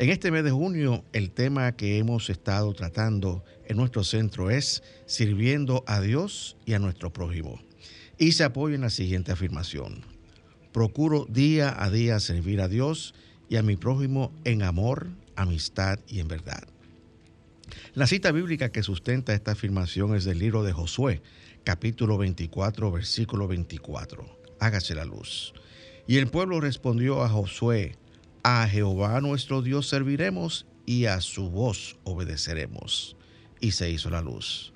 En este mes de junio, el tema que hemos estado tratando en nuestro centro es sirviendo a Dios y a nuestro prójimo. Y se apoya en la siguiente afirmación. Procuro día a día servir a Dios y a mi prójimo en amor, amistad y en verdad. La cita bíblica que sustenta esta afirmación es del libro de Josué, capítulo 24, versículo 24. Hágase la luz. Y el pueblo respondió a Josué, a Jehová nuestro Dios serviremos y a su voz obedeceremos. Y se hizo la luz.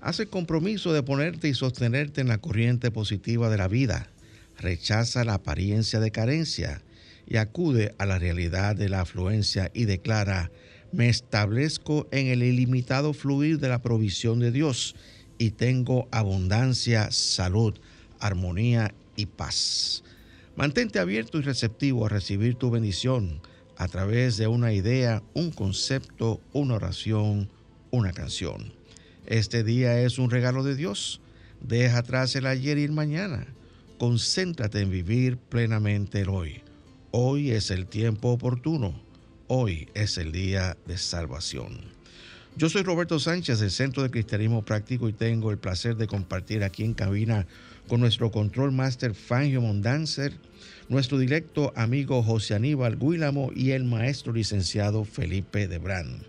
Haz el compromiso de ponerte y sostenerte en la corriente positiva de la vida. Rechaza la apariencia de carencia y acude a la realidad de la afluencia y declara, me establezco en el ilimitado fluir de la provisión de Dios y tengo abundancia, salud, armonía y paz. Mantente abierto y receptivo a recibir tu bendición a través de una idea, un concepto, una oración, una canción. Este día es un regalo de Dios. Deja atrás el ayer y el mañana. Concéntrate en vivir plenamente el hoy. Hoy es el tiempo oportuno. Hoy es el día de salvación. Yo soy Roberto Sánchez del Centro de Cristianismo Práctico y tengo el placer de compartir aquí en cabina con nuestro control master Fangio Mondanzer, nuestro directo amigo José Aníbal Guílamo y el maestro licenciado Felipe Debrán.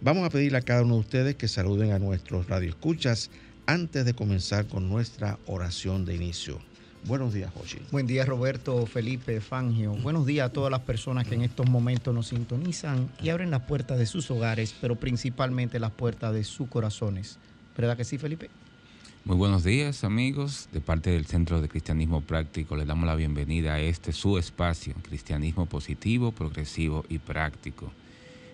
Vamos a pedirle a cada uno de ustedes que saluden a nuestros radioescuchas antes de comenzar con nuestra oración de inicio. Buenos días, José. Buen día, Roberto, Felipe, Fangio. Buenos días a todas las personas que en estos momentos nos sintonizan y abren las puertas de sus hogares, pero principalmente las puertas de sus corazones. ¿Verdad que sí, Felipe? Muy buenos días amigos, de parte del Centro de Cristianismo Práctico les damos la bienvenida a este su espacio, Cristianismo Positivo, Progresivo y Práctico.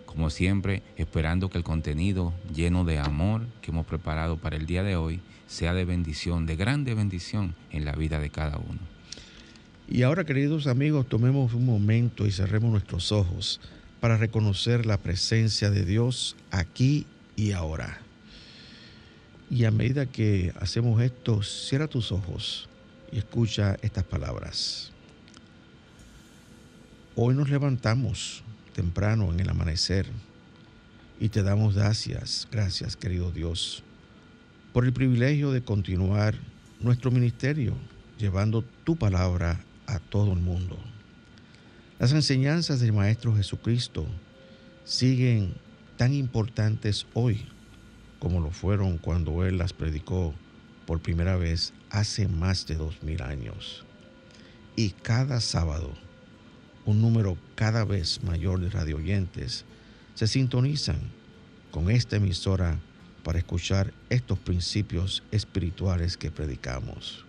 Como siempre, esperando que el contenido lleno de amor que hemos preparado para el día de hoy sea de bendición, de grande bendición en la vida de cada uno. Y ahora, queridos amigos, tomemos un momento y cerremos nuestros ojos para reconocer la presencia de Dios aquí y ahora. Y a medida que hacemos esto, cierra tus ojos y escucha estas palabras. Hoy nos levantamos temprano en el amanecer y te damos gracias, gracias querido Dios, por el privilegio de continuar nuestro ministerio llevando tu palabra a todo el mundo. Las enseñanzas del Maestro Jesucristo siguen tan importantes hoy como lo fueron cuando Él las predicó por primera vez hace más de dos mil años. Y cada sábado, un número cada vez mayor de radioyentes se sintonizan con esta emisora para escuchar estos principios espirituales que predicamos.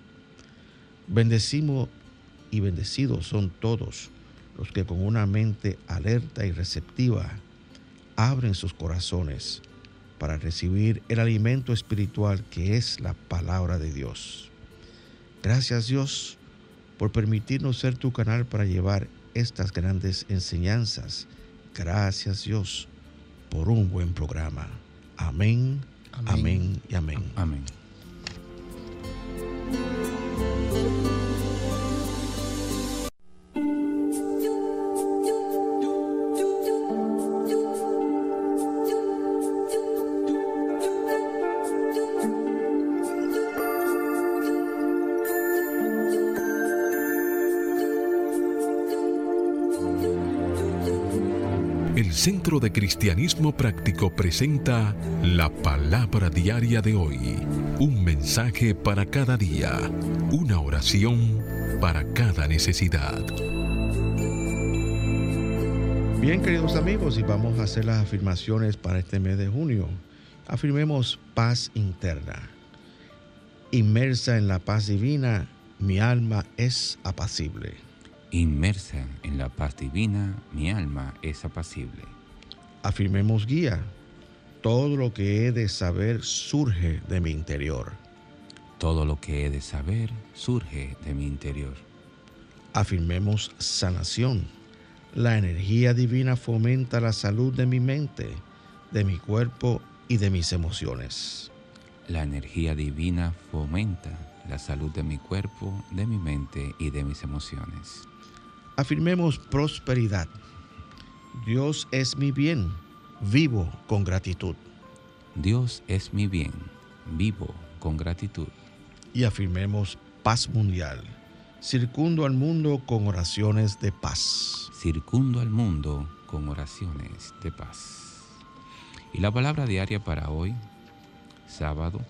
Bendecimos y bendecidos son todos los que con una mente alerta y receptiva abren sus corazones para recibir el alimento espiritual que es la palabra de Dios. Gracias Dios por permitirnos ser tu canal para llevar estas grandes enseñanzas. Gracias Dios por un buen programa. Amén, amén, amén y amén. Amén. Centro de Cristianismo Práctico presenta la palabra diaria de hoy. Un mensaje para cada día. Una oración para cada necesidad. Bien, queridos amigos, y vamos a hacer las afirmaciones para este mes de junio. Afirmemos paz interna. Inmersa en la paz divina, mi alma es apacible. Inmersa en la paz divina, mi alma es apacible. Afirmemos guía. Todo lo que he de saber surge de mi interior. Todo lo que he de saber surge de mi interior. Afirmemos sanación. La energía divina fomenta la salud de mi mente, de mi cuerpo y de mis emociones. La energía divina fomenta la salud de mi cuerpo, de mi mente y de mis emociones. Afirmemos prosperidad. Dios es mi bien, vivo con gratitud. Dios es mi bien, vivo con gratitud. Y afirmemos paz mundial. Circundo al mundo con oraciones de paz. Circundo al mundo con oraciones de paz. Y la palabra diaria para hoy, sábado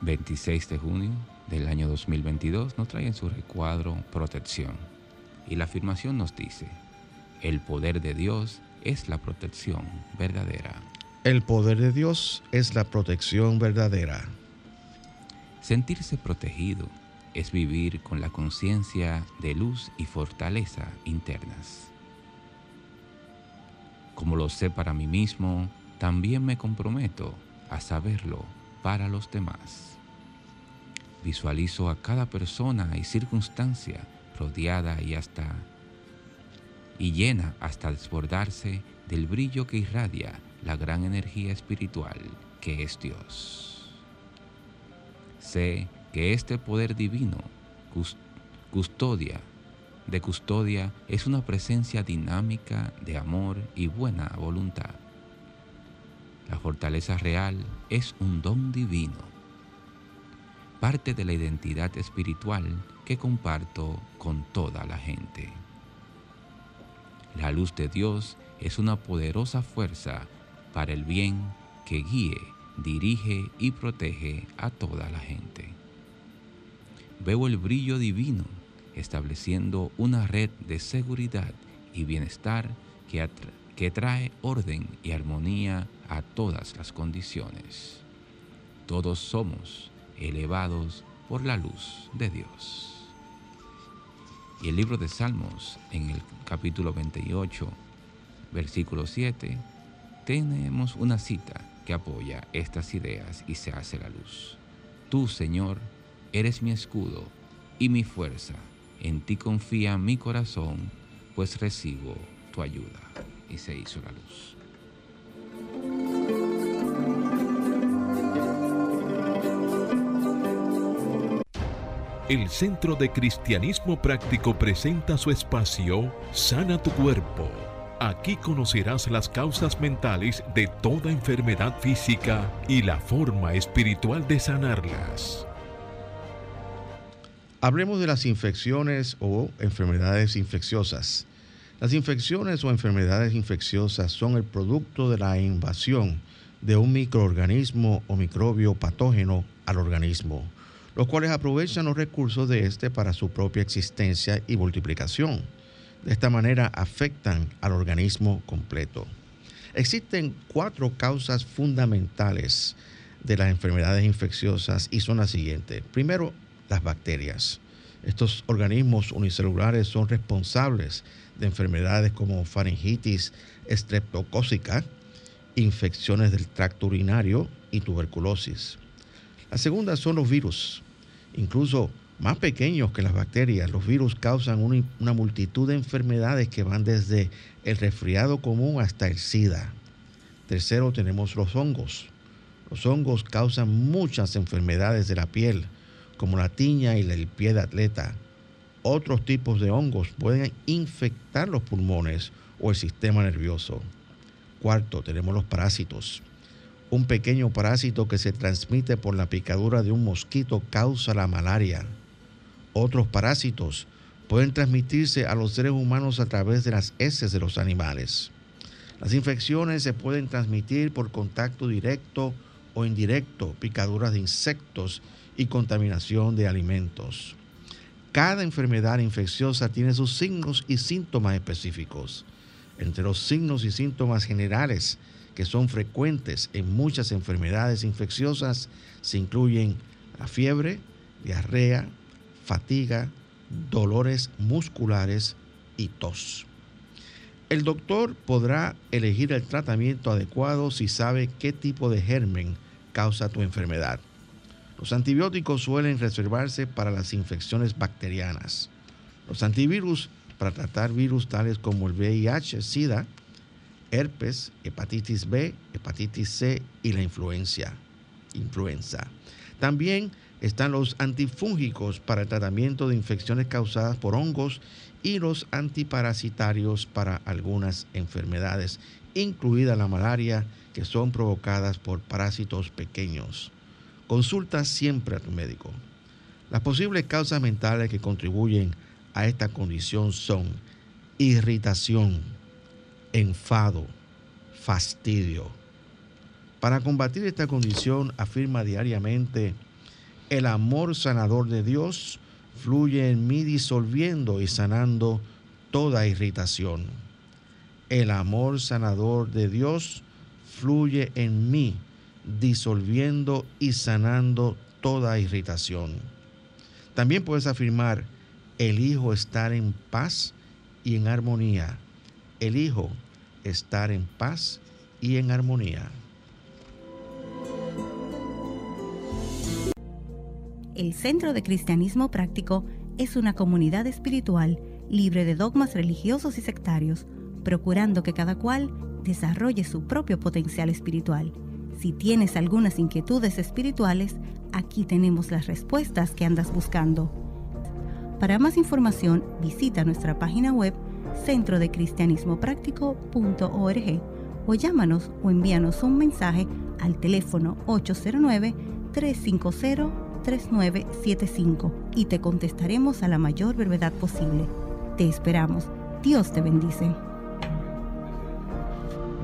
26 de junio del año 2022 nos trae en su recuadro protección. Y la afirmación nos dice, el poder de Dios es la protección verdadera. El poder de Dios es la protección verdadera. Sentirse protegido es vivir con la conciencia de luz y fortaleza internas. Como lo sé para mí mismo, también me comprometo a saberlo para los demás. Visualizo a cada persona y circunstancia rodeada y hasta y llena hasta desbordarse del brillo que irradia la gran energía espiritual que es Dios. Sé que este poder divino custodia de custodia es una presencia dinámica de amor y buena voluntad. La fortaleza real es un don divino parte de la identidad espiritual que comparto con toda la gente. La luz de Dios es una poderosa fuerza para el bien que guíe, dirige y protege a toda la gente. Veo el brillo divino estableciendo una red de seguridad y bienestar que, que trae orden y armonía a todas las condiciones. Todos somos elevados por la luz de Dios. Y el libro de Salmos, en el capítulo 28, versículo 7, tenemos una cita que apoya estas ideas y se hace la luz. Tú, Señor, eres mi escudo y mi fuerza. En ti confía mi corazón, pues recibo tu ayuda. Y se hizo la luz. El Centro de Cristianismo Práctico presenta su espacio Sana tu Cuerpo. Aquí conocerás las causas mentales de toda enfermedad física y la forma espiritual de sanarlas. Hablemos de las infecciones o enfermedades infecciosas. Las infecciones o enfermedades infecciosas son el producto de la invasión de un microorganismo o microbio patógeno al organismo los cuales aprovechan los recursos de este para su propia existencia y multiplicación. De esta manera afectan al organismo completo. Existen cuatro causas fundamentales de las enfermedades infecciosas y son las siguientes. Primero, las bacterias. Estos organismos unicelulares son responsables de enfermedades como faringitis estreptocócica, infecciones del tracto urinario y tuberculosis. La segunda son los virus incluso más pequeños que las bacterias. Los virus causan una, multitud de enfermedades que van desde el resfriado común hasta el SIDA. Tercero, tenemos los hongos. Los hongos causan muchas enfermedades de la piel, como la tiña y el pie de atleta. Otros tipos de hongos pueden infectar los pulmones o el sistema nervioso. Cuarto, tenemos los parásitos. Un pequeño parásito que se transmite por la picadura de un mosquito causa la malaria. Otros parásitos, pueden transmitirse a los seres humanos a través de las heces de los animales. Las infecciones se pueden transmitir por contacto directo o indirecto, picaduras de insectos y contaminación de alimentos. Cada enfermedad infecciosa tiene sus signos y síntomas específicos. Entre los signos y síntomas generales que son frecuentes en muchas enfermedades infecciosas se incluyen la fiebre, diarrea, fatiga, dolores musculares y tos. El doctor podrá elegir el tratamiento adecuado si sabe qué tipo de germen causa tu enfermedad. Los antibióticos suelen reservarse para las infecciones bacterianas. Los antivirus para tratar virus tales como el VIH, SIDA, herpes, hepatitis B, hepatitis C y la influencia. influenza. También están los antifúngicos para el tratamiento de infecciones causadas por hongos y los antiparasitarios para algunas enfermedades, incluida la malaria, que son provocadas por parásitos pequeños. Consulta siempre a tu médico. Las posibles causas mentales que contribuyen a esta condición son irritación, enfado, fastidio. Para combatir esta condición, afirma diariamente, el amor sanador de Dios fluye en mí disolviendo y sanando toda irritación. El amor sanador de Dios fluye en mí disolviendo y sanando toda irritación. También puedes afirmar, elijo estar en paz y en armonía. Elijo estar en paz y en armonía. El Centro de Cristianismo Práctico es una comunidad espiritual libre de dogmas religiosos y sectarios, procurando que cada cual desarrolle su propio potencial espiritual si tienes algunas inquietudes espirituales, aquí tenemos las respuestas que andas buscando. Para más información, visita nuestra página web centrodecristianismopráctico.org o llámanos o envíanos un mensaje al teléfono 809-350-3975 y te contestaremos a la mayor brevedad posible. Te esperamos. Dios te bendice.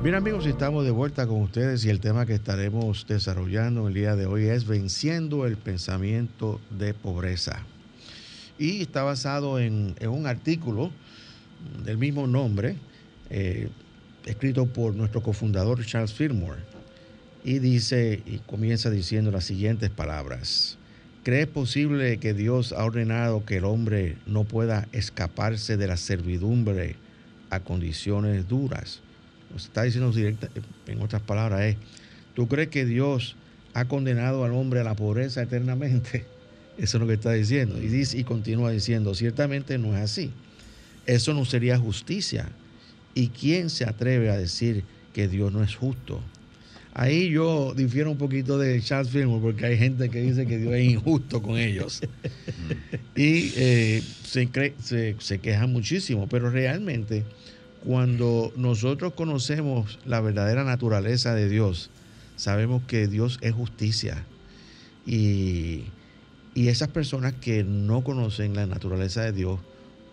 Bien amigos, estamos de vuelta con ustedes y el tema que estaremos desarrollando el día de hoy es venciendo el pensamiento de pobreza. Y está basado en, un artículo del mismo nombre, eh, escrito por nuestro cofundador Charles Fillmore. Y dice, y comienza diciendo las siguientes palabras. ¿Crees posible que Dios ha ordenado que el hombre no pueda escaparse de la servidumbre a condiciones duras? está diciendo directa, en otras palabras, es, ¿tú crees que Dios ha condenado al hombre a la pobreza eternamente? Eso es lo que está diciendo. Y, dice, y continúa diciendo, ciertamente no es así. Eso no sería justicia. ¿Y quién se atreve a decir que Dios no es justo? Ahí yo difiero un poquito de Charles Fillmore porque hay gente que dice que Dios es injusto con ellos. y eh, se, se, se quejan muchísimo, pero realmente cuando nosotros conocemos la verdadera naturaleza de Dios, sabemos que Dios es justicia. Y, esas personas que no conocen la naturaleza de Dios,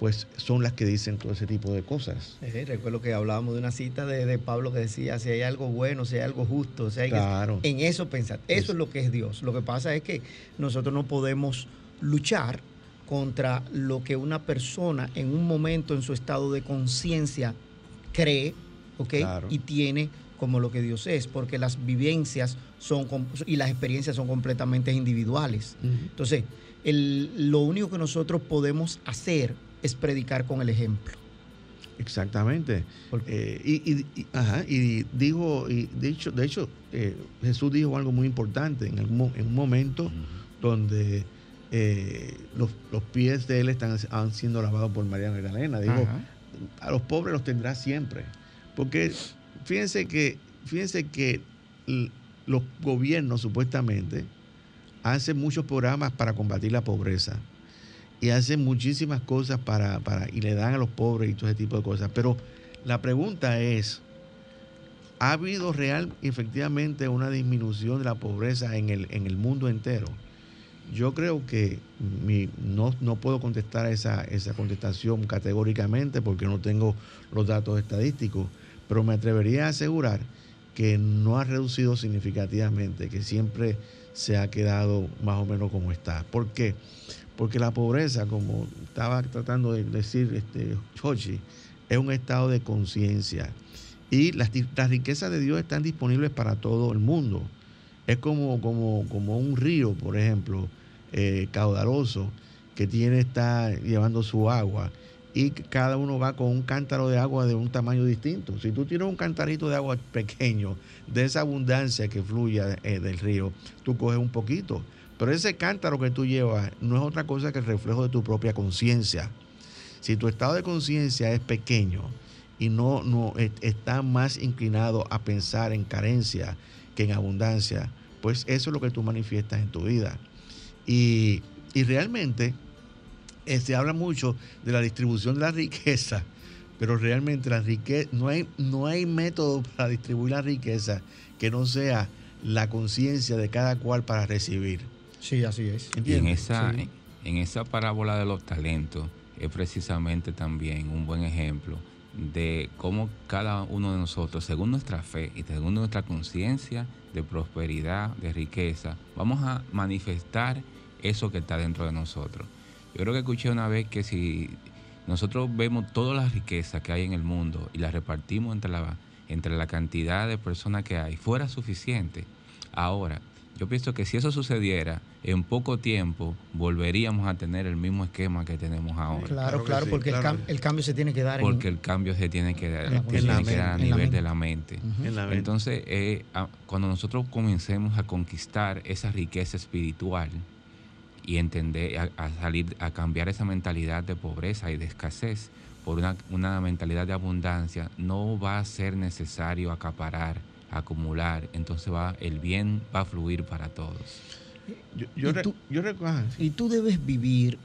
pues son las que dicen todo ese tipo de cosas. recuerdo que hablábamos de una cita de, Pablo que decía, si hay algo bueno, si hay algo justo, si hay claro. en eso pensar. Eso es lo que es Dios. Lo que pasa es que nosotros no podemos luchar contra lo que una persona en un momento en su estado de conciencia cree, ¿ok? Y tiene como lo que Dios es, porque las vivencias son y las experiencias son completamente individuales. Entonces, lo único que nosotros podemos hacer es predicar con el ejemplo. Exactamente. Eh, y, ajá, y, dijo, y de hecho, de hecho eh, Jesús dijo algo muy importante en, un momento donde eh, los, pies de él están siendo lavados por María Magdalena. Dijo, a los pobres los tendrá siempre. Porque fíjense que, fíjense que los gobiernos supuestamente hacen muchos programas para combatir la pobreza y hacen muchísimas cosas para, para, y le dan a los pobres y todo ese tipo de cosas. Pero la pregunta es, ¿ha habido real efectivamente una disminución de la pobreza en el, en el mundo entero? Yo creo que no, no, puedo contestar esa, esa contestación categóricamente porque no tengo los datos estadísticos, pero me atrevería a asegurar que no ha reducido significativamente, que siempre se ha quedado más o menos como está. ¿Por qué? La pobreza, como estaba tratando de decir este, Chochi, es un estado de conciencia. Y las, riquezas de Dios están disponibles para todo el mundo. Es como, como, como un río, por ejemplo, eh, caudaloso, que tiene, está llevando su agua y cada uno va con un cántaro de agua de un tamaño distinto. Si tú tienes un cantarito de agua pequeño, de esa abundancia que fluye eh, del río, tú coges un poquito. Pero ese cántaro que tú llevas no es otra cosa que el reflejo de tu propia conciencia. Si tu estado de conciencia es pequeño, y no, está más inclinado a pensar en carencia que en abundancia, pues eso es lo que tú manifiestas en tu vida. Y, realmente eh, se habla mucho de la distribución de la riqueza, pero realmente la riqueza, no hay, no hay método para distribuir la riqueza que no sea la conciencia de cada cual para recibir. Sí, así es. en esa, en esa parábola de los talentos es precisamente también un buen ejemplo de cómo cada uno de nosotros, según nuestra fe y según nuestra conciencia de prosperidad, de riqueza, vamos a manifestar eso que está dentro de nosotros. Yo creo que escuché una vez que si nosotros vemos todas las riquezas que hay en el mundo y las repartimos entre la, entre la cantidad de personas que hay, fuera suficiente. Ahora, yo pienso que si eso sucediera, en poco tiempo volveríamos a tener el mismo esquema que tenemos ahora. Claro, claro, porque el, cambio se tiene que dar. Porque el cambio se tiene que dar, a nivel de la mente. Entonces, eh, cuando nosotros comencemos a conquistar esa riqueza espiritual y entender, a, salir, a cambiar esa mentalidad de pobreza y de escasez por una, una mentalidad de abundancia, no va a ser necesario acaparar acumular, entonces va el bien va a fluir para todos. Yo, y, tú, y tú debes vivir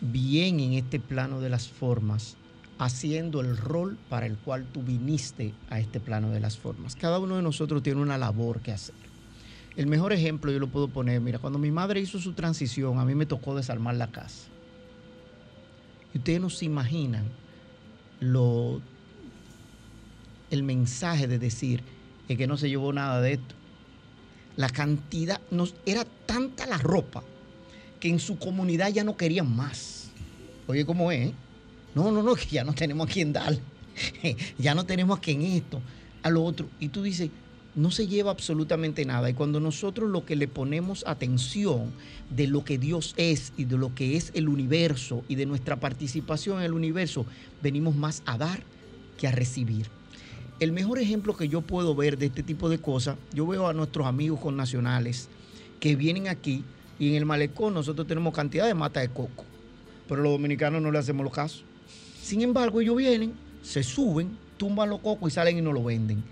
bien en este plano de las formas, haciendo el rol para el cual tú viniste a este plano de las formas. Cada uno de nosotros tiene una labor que hacer. El mejor ejemplo yo lo puedo poner, mira, cuando mi madre hizo su transición, a mí me tocó desarmar la casa. Y ustedes no se imaginan lo, el mensaje de decir, es que no se llevó nada de esto. La cantidad, nos, era tanta la ropa que en su comunidad ya no querían más. Oye, ¿cómo es? No, no, no, que ya no tenemos a quien dar. ya no tenemos a quien esto, a lo otro. Y tú dices, no se lleva absolutamente nada. Y cuando nosotros lo que le ponemos atención de lo que Dios es y de lo que es el universo y de nuestra participación en el universo, venimos más a dar que a recibir el mejor ejemplo que yo puedo ver de este tipo de cosas, yo veo a nuestros amigos connacionales que vienen aquí y en el malecón nosotros tenemos cantidad de mata de coco, pero los dominicanos no le hacemos los casos. Sin embargo, ellos vienen, se suben, tumban los cocos y salen y no lo venden.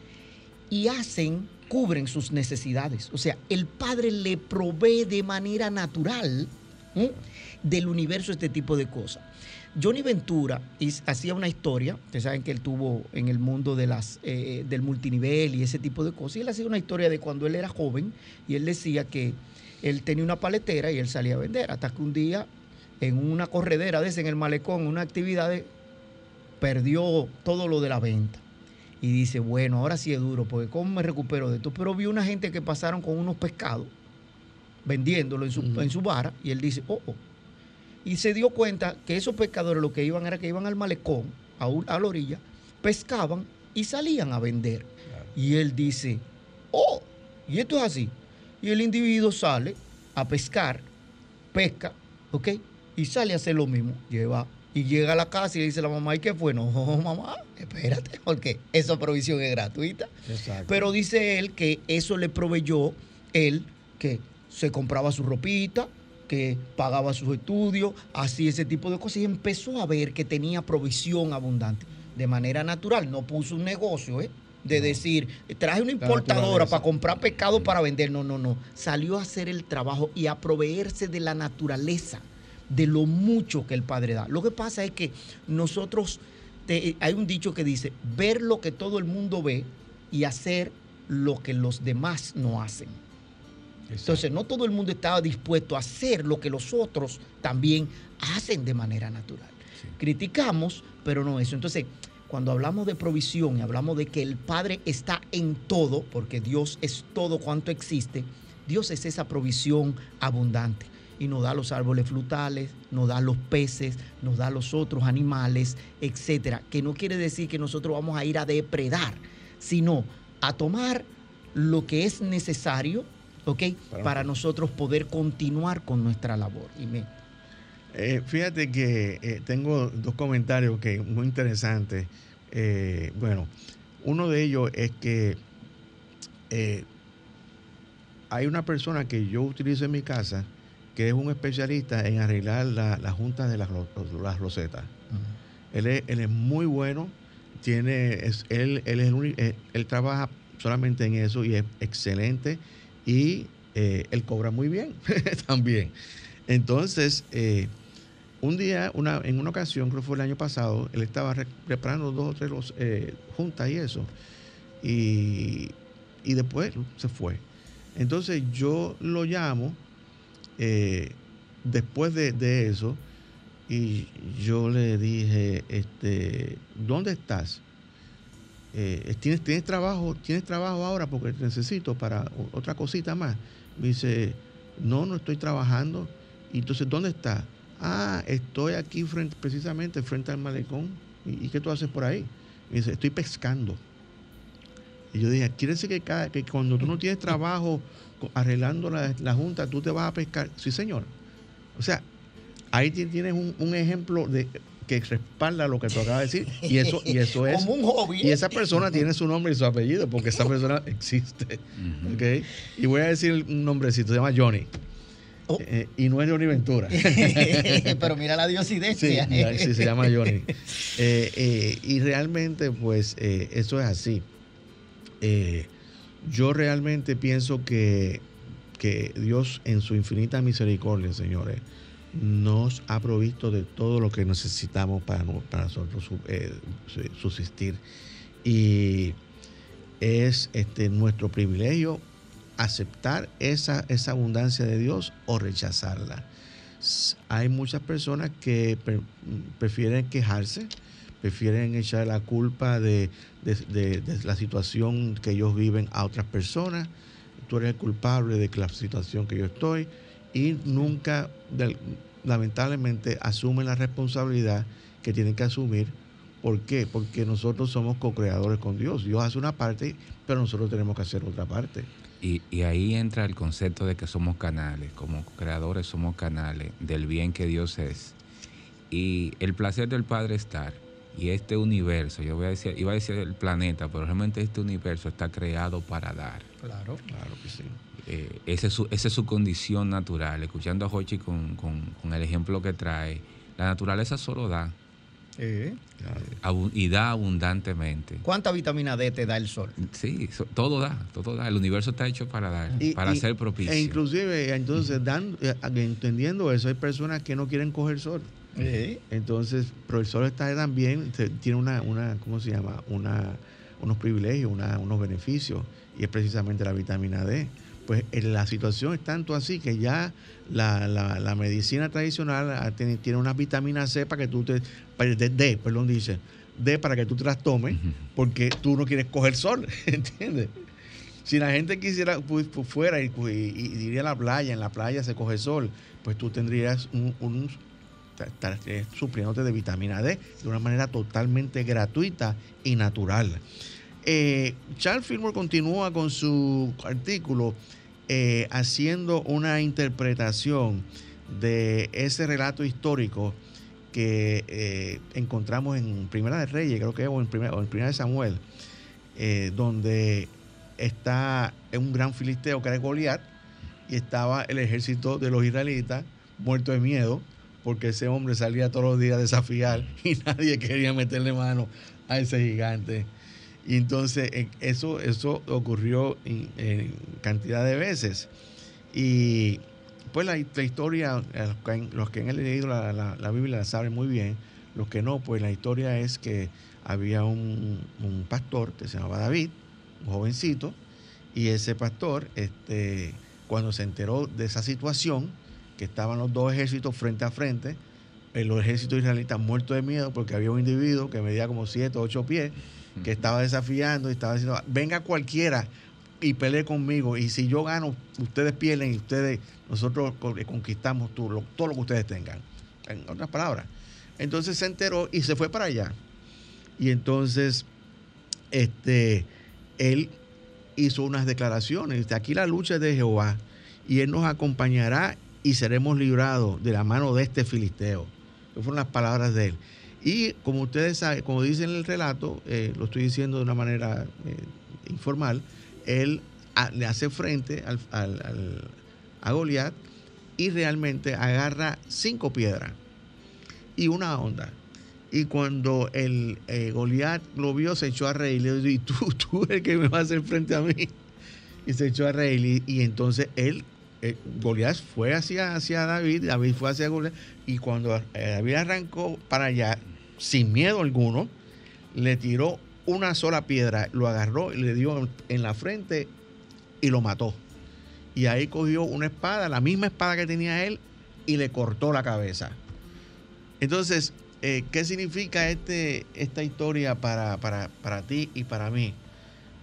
Y hacen, cubren sus necesidades. O sea, el Padre le provee de manera natural del universo este tipo de cosas. Johnny Ventura hacía una historia, ustedes saben que él tuvo en el mundo de las, eh, del multinivel y ese tipo de cosas, y él hacía una historia de cuando él era joven y él decía que él tenía una paletera y él salía a vender, hasta que un día en una corredera de ese, en el malecón, una actividad, perdió todo lo de la venta. Y dice, bueno, ahora sí es duro, porque ¿cómo me recupero de esto? Pero vi una gente que pasaron con unos pescados vendiéndolo en su, en su vara y él dice, oh, oh y se dio cuenta que esos pescadores lo que iban era que iban al malecón, a, a la orilla, pescaban y salían a vender. Y él dice, oh, y esto es así. Y el individuo sale a pescar, pesca, ¿ok? Y sale a hacer lo mismo, lleva y llega a la casa y le dice a la mamá, ¿y qué fue? No, mamá, espérate, porque esa provisión es gratuita. Pero dice él que eso le proveyó él que se compraba su ropita, que pagaba sus estudios, hacía ese tipo de cosas y empezó a ver que tenía provisión abundante. De manera natural, no puso un negocio, ¿eh? De decir, traje una importadora para comprar pescado para vender. No, no, no. Salió a hacer el trabajo y a proveerse de la naturaleza, de lo mucho que el Padre da. Lo que pasa es que nosotros, hay un dicho que dice, ver lo que todo el mundo ve y hacer lo que los demás no hacen. Entonces, no todo el mundo estaba dispuesto a hacer lo que los otros también hacen de manera natural. Criticamos, pero no eso. Entonces, cuando hablamos de provisión y hablamos de que el Padre está en todo, porque Dios es todo cuanto existe, Dios es esa provisión abundante y nos da los árboles frutales, nos da los peces, nos da los otros animales, etcétera. Que no quiere decir que nosotros vamos a ir a depredar, sino a tomar lo que es necesario, ¿ok? Para, nosotros poder continuar con nuestra labor. Y me... Eh, fíjate que eh, tengo dos comentarios que muy interesantes. Eh, bueno, uno de ellos es que hay una persona que yo utilizo en mi casa que es un especialista en arreglar las juntas de las, las rosetas. él, es, muy bueno, tiene, él, él, es eh, él trabaja solamente en eso y es excelente y eh, él cobra muy bien también. Entonces, eh, un día, una, en una ocasión, creo que fue el año pasado, él estaba preparando dos o tres los, juntas y eso. Y, y después se fue. Entonces yo lo llamo eh, después de, eso, y yo le dije, este, ¿dónde estás? Eh, ¿tienes, ¿Tienes trabajo? ¿Tienes trabajo ahora? Porque te necesito para otra cosita más. Me dice, no, no estoy trabajando. Y entonces, ¿dónde estás? Ah, estoy aquí frente, precisamente frente al malecón. ¿Y, qué tú haces por ahí? Me dice, estoy pescando. Y yo dije, ¿quiere decir que, que cuando tú no tienes trabajo arreglando la, junta, tú te vas a pescar. Sí, señor. O sea, ahí tienes un, ejemplo de que respalda lo que tú acabas de decir. Y eso y eso es como un hobby. Y esa persona tiene su nombre y su apellido porque esa persona existe. Y voy a decir un nombrecito se llama Johnny. Oh. eh, y no es Johnny Ventura. Pero mira la diosidencia. sí, se llama Johnny. Eh, eh, y realmente pues eso es así. Yo realmente pienso que, Dios en su infinita misericordia, señores, nos ha provisto de todo lo que necesitamos para, nosotros eh, subsistir. Y es este, nuestro privilegio aceptar esa, esa abundancia de Dios o rechazarla. Hay muchas personas que prefieren quejarse, prefieren echar la culpa de, la situación que ellos viven a otras personas. Tú eres el culpable de la situación que yo estoy y nunca, lamentablemente, asumen la responsabilidad que tienen que asumir. ¿Por qué? Porque nosotros somos co-creadores con Dios. Dios hace una parte, pero nosotros tenemos que hacer otra parte. Y, y, ahí entra el concepto de que somos canales, como creadores somos canales del bien que Dios es. Y el placer del Padre estar y este universo, yo voy a decir, iba a decir el planeta, pero realmente este universo está creado para dar. Claro, claro que sí. Eh, esa, es su, esa es su condición natural. Escuchando a Hochi con, el ejemplo que trae, la naturaleza solo da. y da abundantemente. ¿Cuánta vitamina D te da el sol? Sí, todo da, todo da. El universo está hecho para dar, para ser propicio. E inclusive, entonces, dan, eh, entendiendo eso, hay personas que no quieren coger sol. Entonces, pero el sol está también, tiene una, una ¿cómo se llama? Una, unos privilegios, unos beneficios, y es precisamente la vitamina D. Pues la situación es tanto así que ya la, medicina tradicional tiene, tiene, una vitamina C para que tú te, D, perdón, dice, D para que tú te las tomes, porque tú no quieres coger sol, ¿entiendes? Si la gente quisiera pues, fuera y, iría a la playa, en la playa se coge sol, pues tú tendrías un, un estar eh, supliéndote de vitamina D de una manera totalmente gratuita y natural. Eh, Charles Fillmore continúa con su artículo eh, haciendo una interpretación de ese relato histórico que encontramos en Primera de Reyes, creo que o en Primera, en primera de Samuel, donde está un gran filisteo que era Goliat y estaba el ejército de los israelitas muerto de miedo porque ese hombre salía todos los días a desafiar y nadie quería meterle mano a ese gigante. Y entonces eh, eso, eso ocurrió en, cantidad de veces. Y pues la, historia, los que han leído la, Biblia la saben muy bien, los que no, pues la historia es que había un, pastor que se llamaba David, un jovencito, y ese pastor, este, cuando se enteró de esa situación, que estaban los dos ejércitos frente a frente, el ejército israelita muerto de miedo porque había un individuo que medía como 7 o 8 pies, que estaba desafiando y estaba diciendo, venga cualquiera y pelee conmigo, y si yo gano, ustedes pierden y ustedes, nosotros conquistamos todo lo, todo lo que ustedes tengan. En otras palabras. Entonces se enteró y se fue para allá. Y entonces, este, él hizo unas declaraciones. Aquí la lucha es de Jehová y Él nos acompañará y seremos librados de la mano de este filisteo. Esas fueron las palabras de él. Y como ustedes saben, como dice en el relato, eh, lo estoy diciendo de una manera eh, informal, él le hace frente al, a Goliat y realmente agarra cinco piedras y una onda. Y cuando el eh, Goliat lo vio, se echó a reír. Le dijo, y tú, tú el que me va a hacer frente a mí. Y se echó a reír. Y, entonces él, eh, Goliat fue hacia, hacia David, David fue hacia Goliat. Y cuando eh, David arrancó para allá, sin miedo alguno, le tiró una sola piedra, lo agarró y le dio en la frente y lo mató. Y ahí cogió una espada, la misma espada que tenía él, y le cortó la cabeza. Entonces, eh, ¿qué significa este, esta historia para, ti y para mí?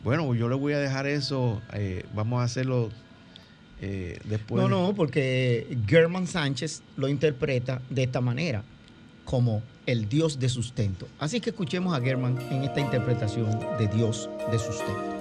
Bueno, yo le voy a dejar eso, eh, vamos a hacerlo eh, después. No, no, porque Germán Sánchez lo interpreta de esta manera, como el Dios de sustento. Así que escuchemos a Germán en esta interpretación de Dios de sustento.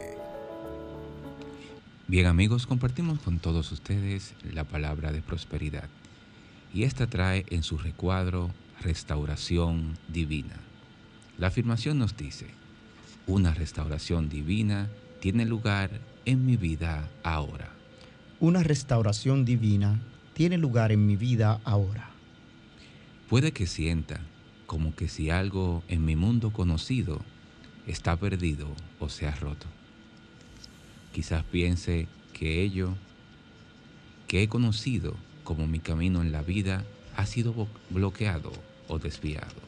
Bien amigos, compartimos con todos ustedes la palabra de prosperidad y esta trae en su recuadro restauración divina. La afirmación nos dice, una restauración divina tiene lugar en mi vida ahora. Una restauración divina tiene lugar en mi vida ahora. Puede que sienta como que si algo en mi mundo conocido está perdido o se ha roto. Quizás piense que ello que he conocido como mi camino en la vida ha sido bloqueado o desviado.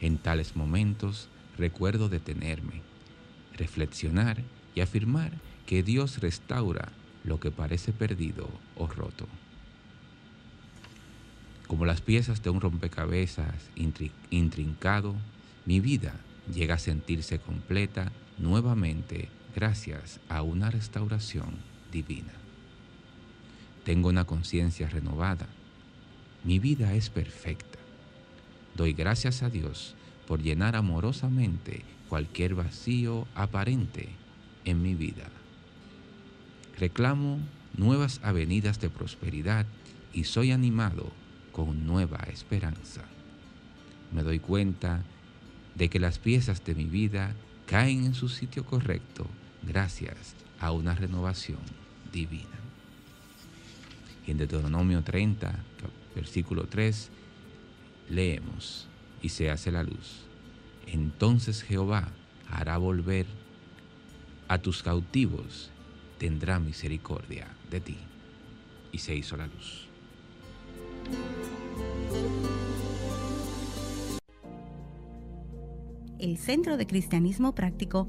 En tales momentos recuerdo detenerme, reflexionar y afirmar que Dios restaura lo que parece perdido o roto. Como las piezas de un rompecabezas intrincado, mi vida llega a sentirse completa nuevamente gracias a una restauración divina. Tengo una conciencia renovada. Mi vida es perfecta. Doy gracias a Dios por llenar amorosamente cualquier vacío aparente en mi vida. Reclamo nuevas avenidas de prosperidad y soy animado con nueva esperanza. Me doy cuenta de que las piezas de mi vida caen en su sitio correcto gracias a una renovación divina. Y en Deuteronomio 30, versículo 3, leemos, y se hace la luz. Entonces Jehová hará volver a tus cautivos, tendrá misericordia de ti. Y se hizo la luz. El Centro de Cristianismo Práctico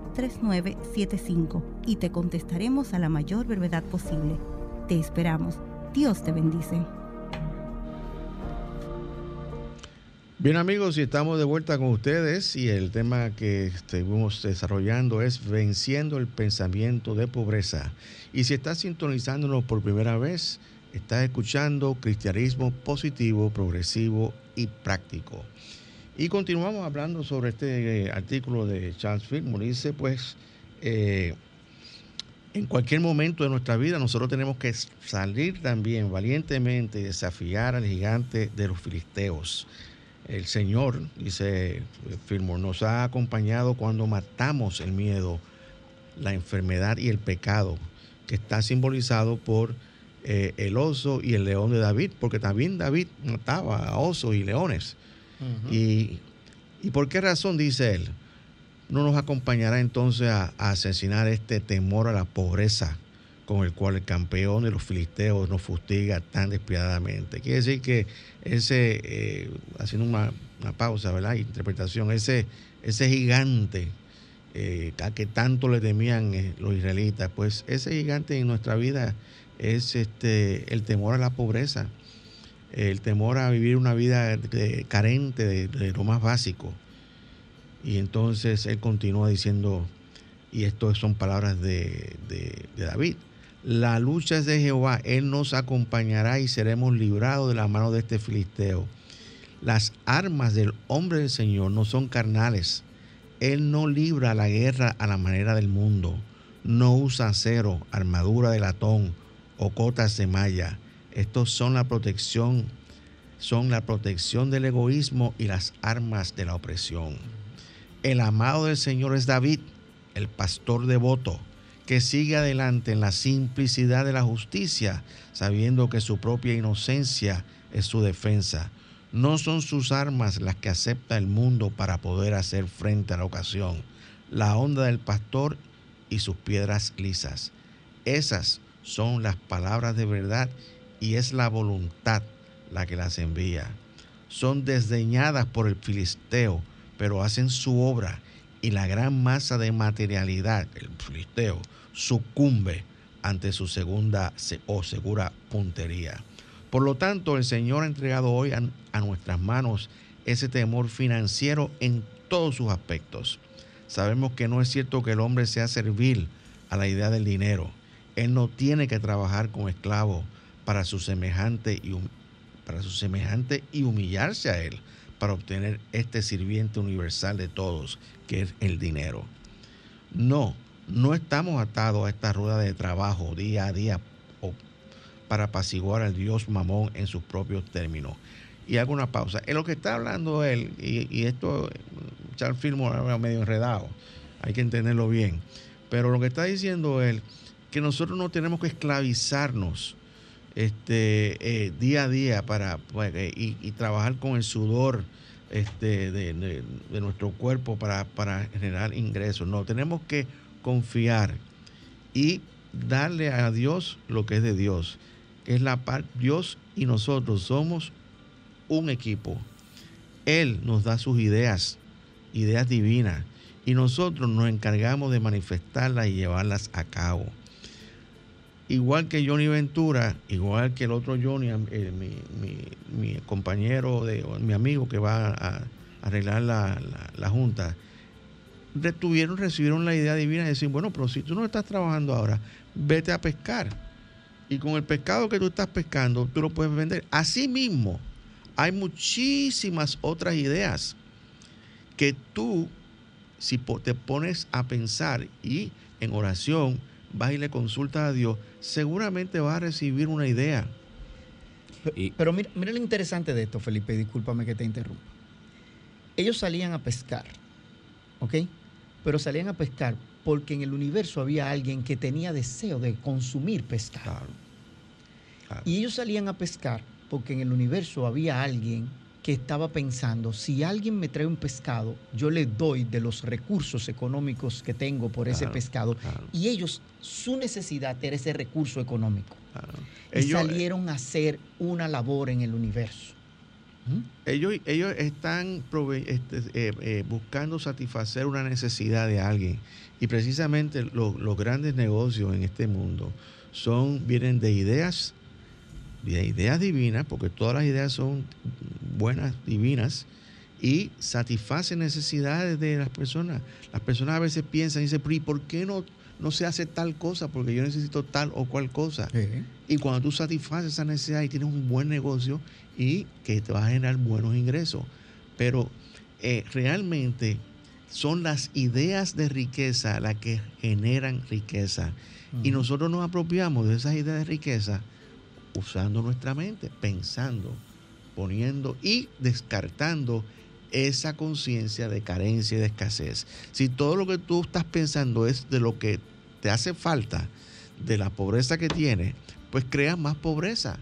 3975 y te contestaremos a la mayor brevedad posible. Te esperamos. Dios te bendice. Bien amigos, y estamos de vuelta con ustedes y el tema que estuvimos desarrollando es venciendo el pensamiento de pobreza. Y si estás sintonizándonos por primera vez, estás escuchando cristianismo positivo, progresivo y práctico. Y continuamos hablando sobre este eh, artículo de Charles Fillmore. Dice, pues, eh, en cualquier momento de nuestra vida nosotros tenemos que salir también valientemente y desafiar al gigante de los filisteos. El Señor, dice Fillmore, nos ha acompañado cuando matamos el miedo, la enfermedad y el pecado, que está simbolizado por eh, el oso y el león de David, porque también David mataba a osos y leones. Y, por qué razón, dice él, no nos acompañará entonces a, asesinar este temor a la pobreza con el cual el campeón de los filisteos nos fustiga tan despiadadamente. Quiere decir que ese, eh, haciendo una, pausa, ¿verdad? Interpretación, ese, ese gigante eh, a que tanto le temían eh, los israelitas, pues ese gigante en nuestra vida es este, el temor a la pobreza, el temor a vivir una vida carente de, lo más básico. Y entonces él continúa diciendo, y esto son palabras de, de, David, la lucha es de Jehová, Él nos acompañará y seremos librados de la mano de este filisteo. Las armas del hombre del Señor no son carnales. Él no libra la guerra a la manera del mundo. No usa acero, armadura de latón o cotas de malla. Estos son la protección, son la protección del egoísmo y las armas de la opresión. El amado del Señor es David, el pastor devoto, que sigue adelante en la simplicidad de la justicia, sabiendo que su propia inocencia es su defensa. No son sus armas las que acepta el mundo para poder hacer frente a la ocasión, la onda del pastor y sus piedras lisas. Esas son las palabras de verdad y es la voluntad la que las envía. Son desdeñadas por el filisteo, pero hacen su obra y la gran masa de materialidad, el filisteo, sucumbe ante su segunda o segura puntería. Por lo tanto, el Señor ha entregado hoy a, a nuestras manos ese temor financiero en todos sus aspectos. Sabemos que no es cierto que el hombre sea servil a la idea del dinero él no tiene que trabajar como esclavo para su semejante y, para su semejante y humillarse a él para obtener este sirviente universal de todos, que es el dinero. No, no estamos atados a esta rueda de trabajo día a día para apaciguar al Dios mamón en sus propios términos. Y hago una pausa. En lo que está hablando él, y, esto, Charles Fillmore medio enredado, hay que entenderlo bien, pero lo que está diciendo él que nosotros no tenemos que esclavizarnos este, eh, día a día para, eh, y, trabajar con el sudor este, de, nuestro cuerpo para, para, generar ingresos. No, tenemos que confiar y darle a Dios lo que es de Dios, que es la parte, Dios y nosotros somos un equipo. Él nos da sus ideas, ideas divinas, y nosotros nos encargamos de manifestarlas y llevarlas a cabo igual que Johnny Ventura, igual que el otro Johnny, eh, mi, compañero, de, mi amigo que va a, arreglar la, junta, retuvieron, recibieron la idea divina de decir, bueno, pero si tú no estás trabajando ahora, vete a pescar. Y con el pescado que tú estás pescando, tú lo puedes vender. Asimismo, hay muchísimas otras ideas que tú, si te pones a pensar y en oración, vas y le consultas a Dios, seguramente vas a recibir una idea. Pero, mira, mira, lo interesante de esto, Felipe, discúlpame que te interrumpa. Ellos salían a pescar, ¿ok? Pero salían a pescar porque en el universo había alguien que tenía deseo de consumir pescado. Y ellos salían a pescar porque en el universo había alguien que estaba pensando, si alguien me trae un pescado, yo le doy de los recursos económicos que tengo por ese pescado. Y ellos, su necesidad era ese recurso económico. Y ellos, salieron a hacer una labor en el universo. ¿Mm? Ellos, ellos están este, eh, eh, buscando satisfacer una necesidad de alguien. Y precisamente los grandes negocios en este mundo son, vienen de ideas de ideas divinas, porque todas las ideas son buenas, divinas, y satisfacen necesidades de las personas. Las personas a veces piensan y dicen, ¿y por qué no, no se hace tal cosa? Porque yo necesito tal o cual cosa. Y cuando tú satisfaces esa necesidad y tienes un buen negocio y que te va a generar buenos ingresos. Pero eh, realmente son las ideas de riqueza las que generan riqueza. Y nosotros nos apropiamos de esas ideas de riqueza usando nuestra mente, pensando, poniendo y descartando esa conciencia de carencia y de escasez. Si todo lo que tú estás pensando es de lo que te hace falta, de la pobreza que tienes, pues creas más pobreza,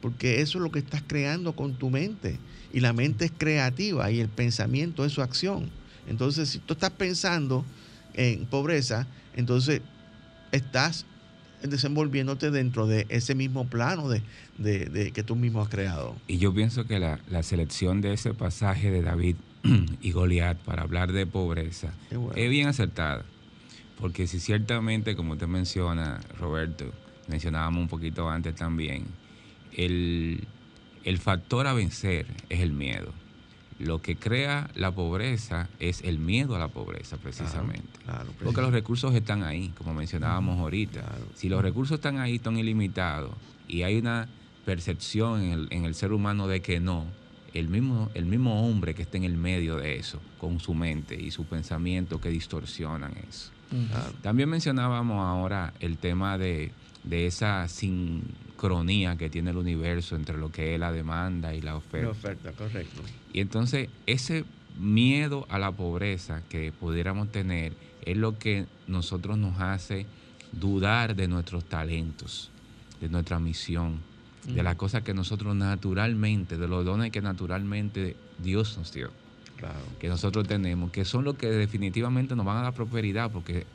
porque eso es lo que estás creando con tu mente. Y la mente es creativa y el pensamiento es su acción. Entonces, si tú estás pensando en pobreza, entonces estás desenvolviéndote dentro de ese mismo plano de, que tú mismo has creado. Y yo pienso que la, selección de ese pasaje de David y Goliat para hablar de pobreza es bien acertada. Porque si ciertamente, como usted menciona, Roberto, mencionábamos un poquito antes también, el, el factor a vencer es el miedo. Lo que crea la pobreza es el miedo a la pobreza, precisamente. Porque los recursos están ahí, como mencionábamos ahorita. Si los recursos están ahí, están ilimitados, y hay una percepción en el, en el, ser humano de que no, el mismo, el mismo hombre que está en el medio de eso, con su mente y su pensamiento que distorsionan eso. También mencionábamos ahora el tema de, de esa sincronía que tiene el universo entre lo que es la demanda y la oferta. La oferta, correcto. Y entonces ese miedo a la pobreza que pudiéramos tener es lo que nosotros nos hace dudar de nuestros talentos, de nuestra misión, de las cosas que nosotros naturalmente, de los dones que naturalmente Dios nos dio. que nosotros tenemos, que son los que definitivamente nos van a dar prosperidad, porque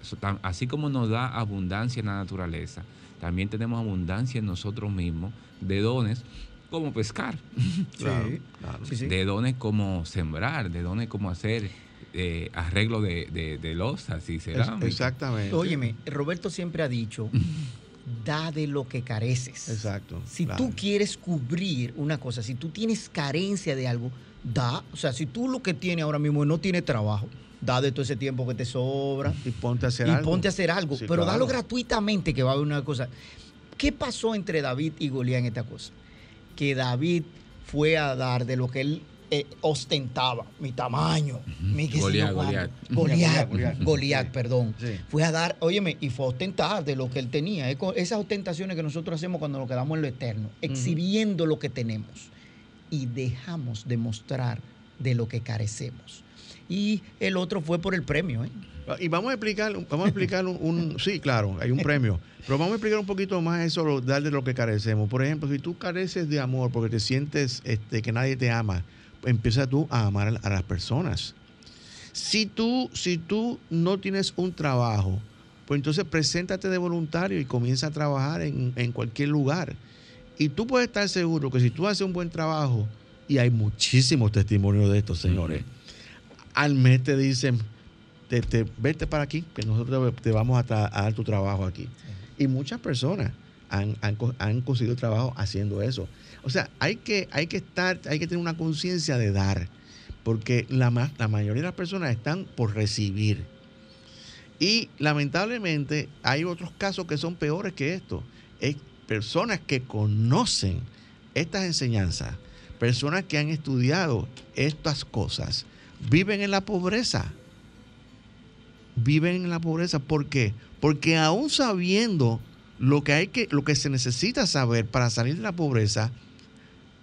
así como nos da abundancia en la naturaleza, también tenemos abundancia en nosotros mismos de dones como pescar, de dones como sembrar, de dones como hacer eh, arreglo de, de, de losas y cerámica. Exactamente. Óyeme, Roberto siempre ha dicho, da de lo que careces. Exacto. Si tú quieres cubrir una cosa, si tú tienes carencia de algo, da. O sea, si tú lo que tienes ahora mismo no tiene trabajo, da de todo ese tiempo que te sobra. Y ponte a hacer algo. Y ponte a hacer algo. pero dalo gratuitamente, que va a haber una cosa. ¿Qué pasó entre David y Goliat en esta cosa? Que David fue a dar de lo que él eh, ostentaba, mi tamaño, mi Goliat, Goliat. Goliat, perdón. Fue a dar, óyeme, y fue a ostentar de lo que él tenía. Esas ostentaciones que nosotros hacemos cuando nos quedamos en lo eterno, exhibiendo lo que tenemos. Y dejamos de mostrar de lo que carecemos y el otro fue por el premio. ¿eh? Y vamos a explicar, vamos a explicar un, sí, claro, hay un premio, pero vamos a explicar un poquito más eso, darle lo que carecemos. Por ejemplo, si tú careces de amor porque te sientes este, que nadie te ama, empieza tú a amar a las personas. Si tú, si tú no tienes un trabajo, pues entonces preséntate de voluntario y comienza a trabajar en, en cualquier lugar. Y tú puedes estar seguro que si tú haces un buen trabajo, y hay muchísimos testimonios de esto, señores al mes te dicen, te, vete para aquí, que nosotros te vamos a, dar tu trabajo aquí. Y muchas personas han, conseguido trabajo haciendo eso. O sea, hay que, hay que estar, hay que tener una conciencia de dar, porque la, la mayoría de las personas están por recibir. Y lamentablemente hay otros casos que son peores que esto. Es personas que conocen estas enseñanzas, personas que han estudiado estas cosas, viven en la pobreza. Viven en la pobreza. ¿Por qué? Porque aún sabiendo lo que, hay que, lo que se necesita saber para salir de la pobreza,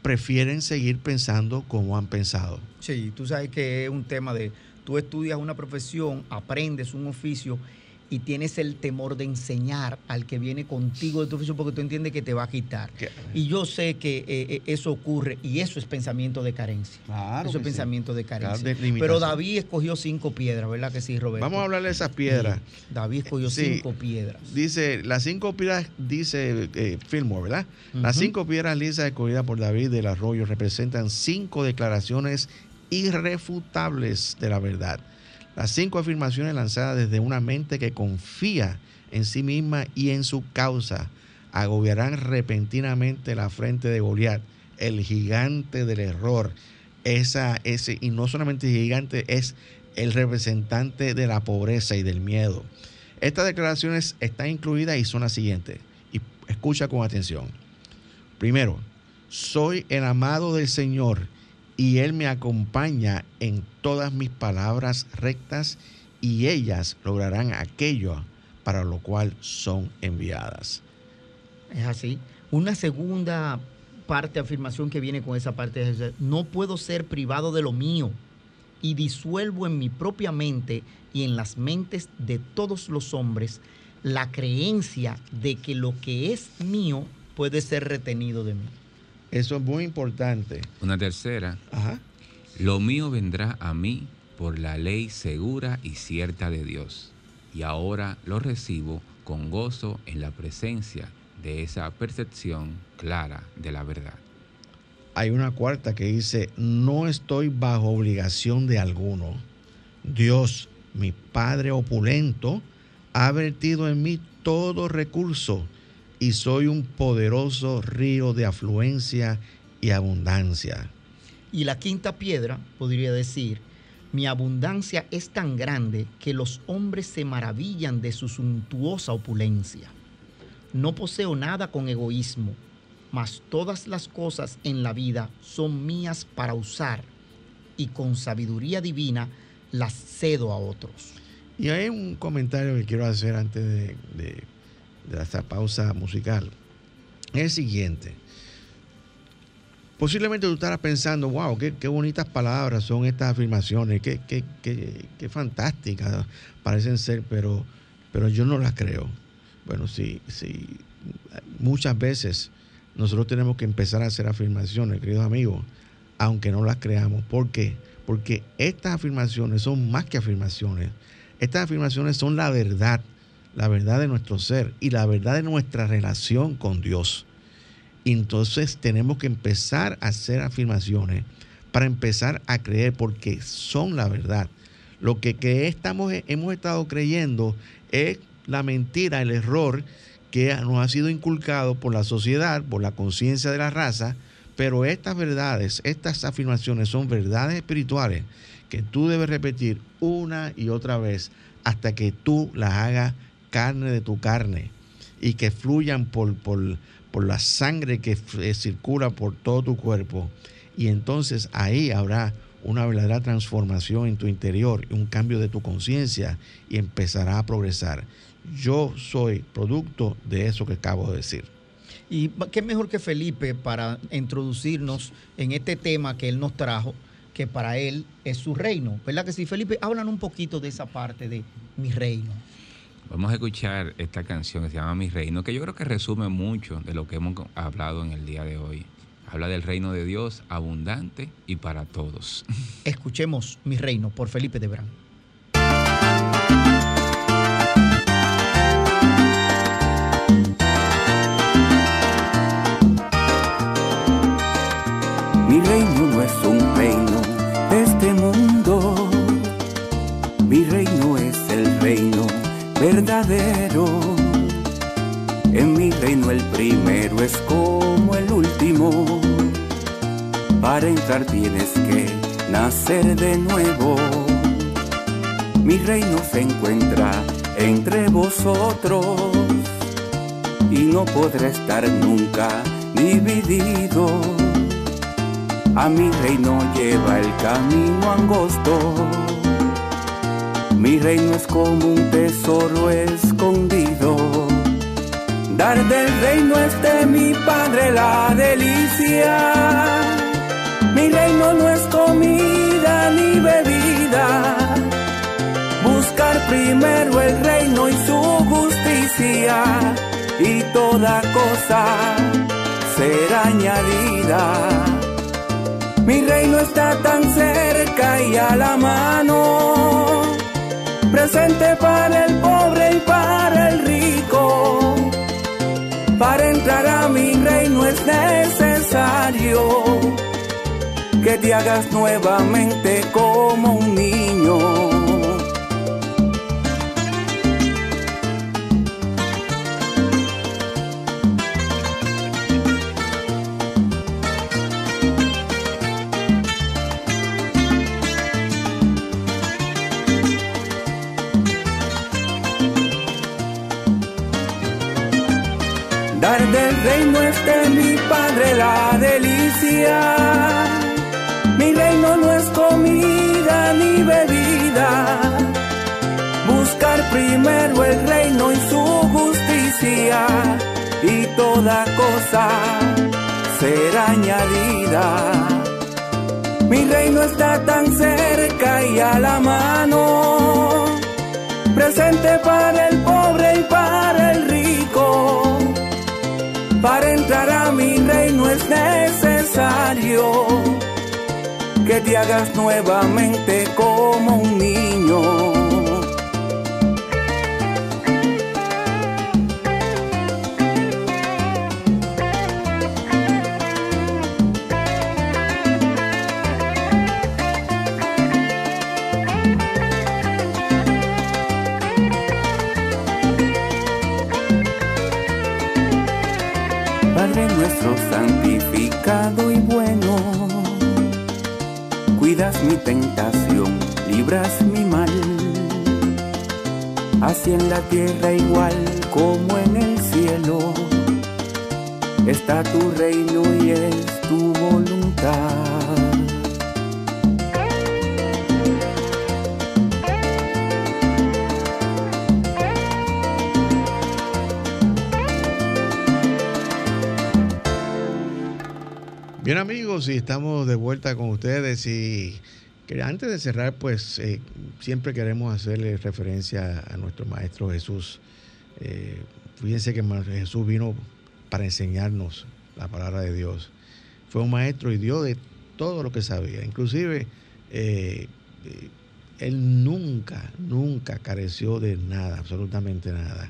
prefieren seguir pensando como han pensado. Sí, tú sabes que es un tema de, tú estudias una profesión, aprendes un oficio y tienes el temor de enseñar al que viene contigo de tu oficio porque tú entiendes que te va a quitar. Y yo sé que eh, eh, eso ocurre y eso es pensamiento de carencia. Claro eso es pensamiento de carencia. Pero David escogió cinco piedras, ¿verdad que sí, Roberto? Vamos a hablar de esas piedras. David escogió cinco piedras. Dice, las cinco piedras, dice eh, Fillmore, ¿verdad? Las cinco piedras lisas escogidas por David del Arroyo representan cinco declaraciones irrefutables de la verdad las cinco afirmaciones lanzadas desde una mente que confía en sí misma y en su causa agobiarán repentinamente la frente de Goliat, el gigante del error. Esa, ese, y no solamente gigante, es el representante de la pobreza y del miedo. Estas declaraciones están incluidas y son las siguientes. Y escucha con atención. Primero, soy el amado del Señor y Él me acompaña en todas mis palabras rectas y ellas lograrán aquello para lo cual son enviadas. Es así. Una segunda parte, afirmación que viene con esa parte es, no puedo ser privado de lo mío y disuelvo en mi propia mente y en las mentes de todos los hombres la creencia de que lo que es mío puede ser retenido de mí. Eso es muy importante. Una tercera. Ajá. Lo mío vendrá a mí por la ley segura y cierta de Dios. Y ahora lo recibo con gozo en la presencia de esa percepción clara de la verdad. Hay una cuarta que dice, no estoy bajo obligación de alguno. Dios, mi Padre opulento, ha vertido en mí todo recurso y soy un poderoso río de afluencia y abundancia. Y la quinta piedra podría decir, mi abundancia es tan grande que los hombres se maravillan de su suntuosa opulencia. No poseo nada con egoísmo, mas todas las cosas en la vida son mías para usar y con sabiduría divina las cedo a otros. Y hay un comentario que quiero hacer antes de, de esta pausa musical. Es el siguiente. Posiblemente tú estarás pensando, wow, qué, bonitas palabras son estas afirmaciones, qué, qué, qué, fantásticas parecen ser, pero, pero yo no las creo. Bueno, sí, sí, muchas veces nosotros tenemos que empezar a hacer afirmaciones, queridos amigos, aunque no las creamos. ¿Por qué? Porque estas afirmaciones son más que afirmaciones. Estas afirmaciones son la verdad la verdad de nuestro ser y la verdad de nuestra relación con Dios. Entonces tenemos que empezar a hacer afirmaciones para empezar a creer porque son la verdad. Lo que, estamos, hemos estado creyendo es la mentira, el error que nos ha sido inculcado por la sociedad, por la conciencia de la raza, pero estas verdades, estas afirmaciones son verdades espirituales que tú debes repetir una y otra vez hasta que tú las hagas carne de tu carne y que fluyan por, por, la sangre que eh, circula por todo tu cuerpo. Y entonces ahí habrá una verdadera transformación en tu interior, un cambio de tu conciencia y empezará a progresar. Yo soy producto de eso que acabo de decir. Y qué mejor que Felipe para introducirnos en este tema que él nos trajo, que para él es su reino. ¿Verdad que sí, Felipe? Hablan un poquito de esa parte de mi reino. Vamos a escuchar esta canción que se llama Mi Reino, que yo creo que resume mucho de lo que hemos hablado en el día de hoy. Habla del reino de Dios abundante y para todos. Escuchemos Mi Reino por Felipe de tienes que nacer de nuevo. Mi reino se encuentra entre vosotros y no podrá estar nunca dividido. A mi reino lleva el camino angosto mi reino es como un tesoro escondido. Dar del reino es de mi Padre la delicia. Mi reino no es comida ni bebida. Buscar primero el reino y su justicia y toda cosa será añadida. Mi reino está tan cerca y a la mano presente para el pobre y para el rico. Para entrar a mi reino es necesario que te hagas nuevamente como un niño reino es de mi Padre la delicia. Mi reino no es comida ni bebida. Buscar primero el reino y su justicia y toda cosa será añadida. Mi reino está tan cerca y a la mano, presente para el pobre y para el rico para entrar a mi reino es es necesario que te hagas nuevamente como un niño. y bueno. Cuidas mi tentación, libras mi mal. Así en la tierra igual como en el cielo. Está tu reino y es tu voluntad. Y estamos de vuelta con ustedes y antes de cerrar, pues eh, siempre queremos hacerle referencia a nuestro Maestro Jesús. Eh, fíjense que Jesús vino para enseñarnos la palabra de Dios. Fue un maestro y dio de todo lo que sabía. Inclusive, eh, él nunca, nunca careció de nada, absolutamente nada.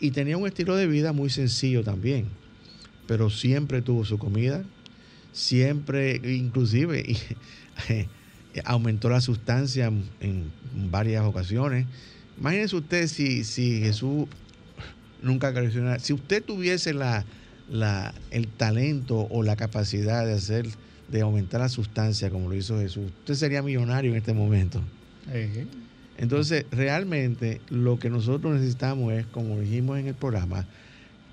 y tenía un estilo de vida muy sencillo también pero siempre tuvo su comida, siempre, inclusive, aumentó la sustancia en varias ocasiones. Imagínense usted si, si Jesús nunca creció. Si usted tuviese la, el talento o la capacidad de hacer, de aumentar la sustancia como lo hizo Jesús, usted sería millonario en este momento. Entonces, realmente lo que nosotros necesitamos es, como dijimos en el programa,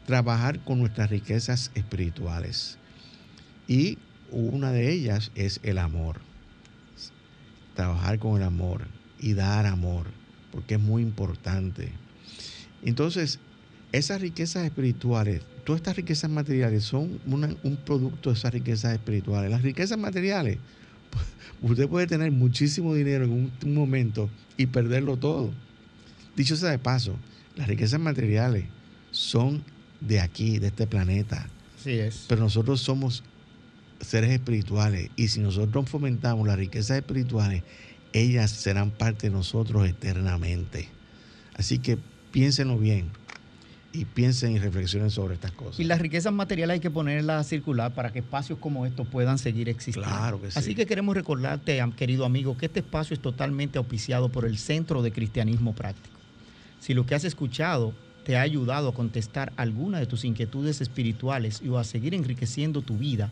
trabajar con nuestras riquezas espirituales. Y una de ellas es el amor. Trabajar con el amor y dar amor, porque es muy importante. Entonces, esas riquezas espirituales, todas estas riquezas materiales son un producto de esas riquezas espirituales. Las riquezas materiales, usted puede tener muchísimo dinero en un, un momento y perderlo todo. Dicho sea de paso, las riquezas materiales son de aquí, de este planeta. Sí es. Pero nosotros somos seres espirituales y si nosotros fomentamos las riquezas espirituales, ellas serán parte de nosotros eternamente. Así que piénsenlo bien y piensen y reflexionen sobre estas cosas. Y las riquezas materiales hay que ponerlas a circular para que espacios como estos puedan seguir existiendo. Claro que sí. Así que queremos recordarte, querido amigo, que este espacio es totalmente auspiciado por el Centro de Cristianismo Práctico. Si lo que has escuchado te ha ayudado a contestar alguna de tus inquietudes espirituales y o a seguir enriqueciendo tu vida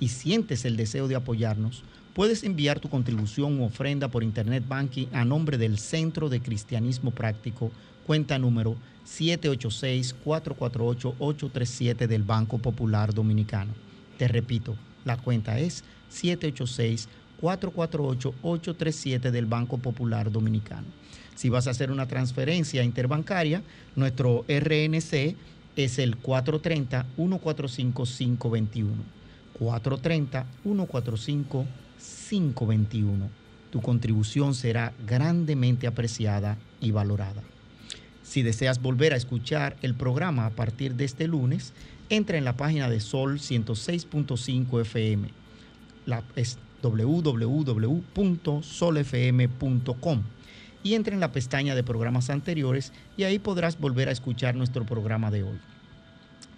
y sientes el deseo de apoyarnos, puedes enviar tu contribución u ofrenda por Internet Banking a nombre del Centro de Cristianismo Práctico, cuenta número 786-448-837 del Banco Popular Dominicano. Te repito, la cuenta es 786-448-837 del Banco Popular Dominicano. Si vas a hacer una transferencia interbancaria, nuestro RNC es el 430-145-521. 430-145-521. Tu contribución será grandemente apreciada y valorada. Si deseas volver a escuchar el programa a partir de este lunes, entra en la página de Sol 106.5 FM. La, es www.solfm.com y entra en la pestaña de programas anteriores y ahí podrás volver a escuchar nuestro programa de hoy.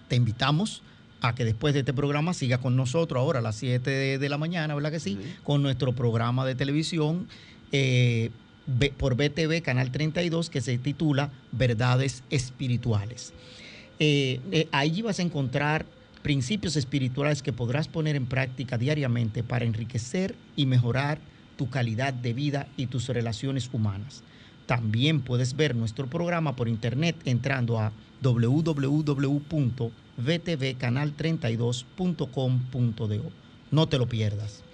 Te invitamos a que después de este programa siga con nosotros ahora a las 7 de, la mañana, ¿verdad que sí? Con nuestro programa de televisión eh, por BTV, Canal 32, que se titula Verdades Espirituales. Eh, eh, ahí vas a encontrar principios espirituales que podrás poner en práctica diariamente para enriquecer y mejorar tu calidad de vida y tus relaciones humanas. También puedes ver nuestro programa por internet entrando a www.vtvcanal32.com.do. No te lo pierdas.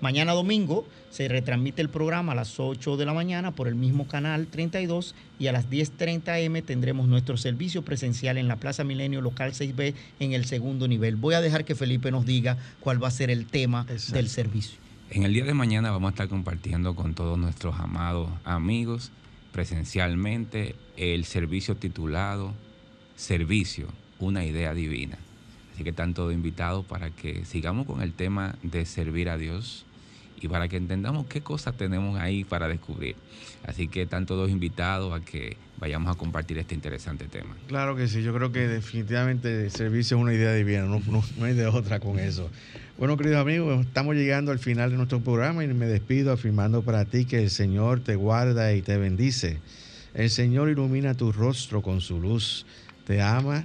Mañana domingo se retransmite el programa a las 8 de la mañana por el mismo canal 32 y a las 10.30 am tendremos nuestro servicio presencial en la Plaza Milenio Local 6B en el segundo nivel. Voy a dejar que Felipe nos diga cuál va a ser el tema del servicio. En el día de mañana vamos a estar compartiendo con todos nuestros amados amigos presencialmente el servicio titulado Servicio, una idea divina. Así que están todos invitados para que sigamos con el tema de servir a Dios y para que entendamos qué cosas tenemos ahí para descubrir. Así que están todos invitados a que vayamos a compartir este interesante tema. Claro que sí, yo creo que definitivamente el servicio es una idea divina, no, no hay de otra con eso. Bueno, queridos amigos, estamos llegando al final de nuestro programa y me despido afirmando para ti que el Señor te guarda y te bendice. El Señor ilumina tu rostro con su luz, te ama,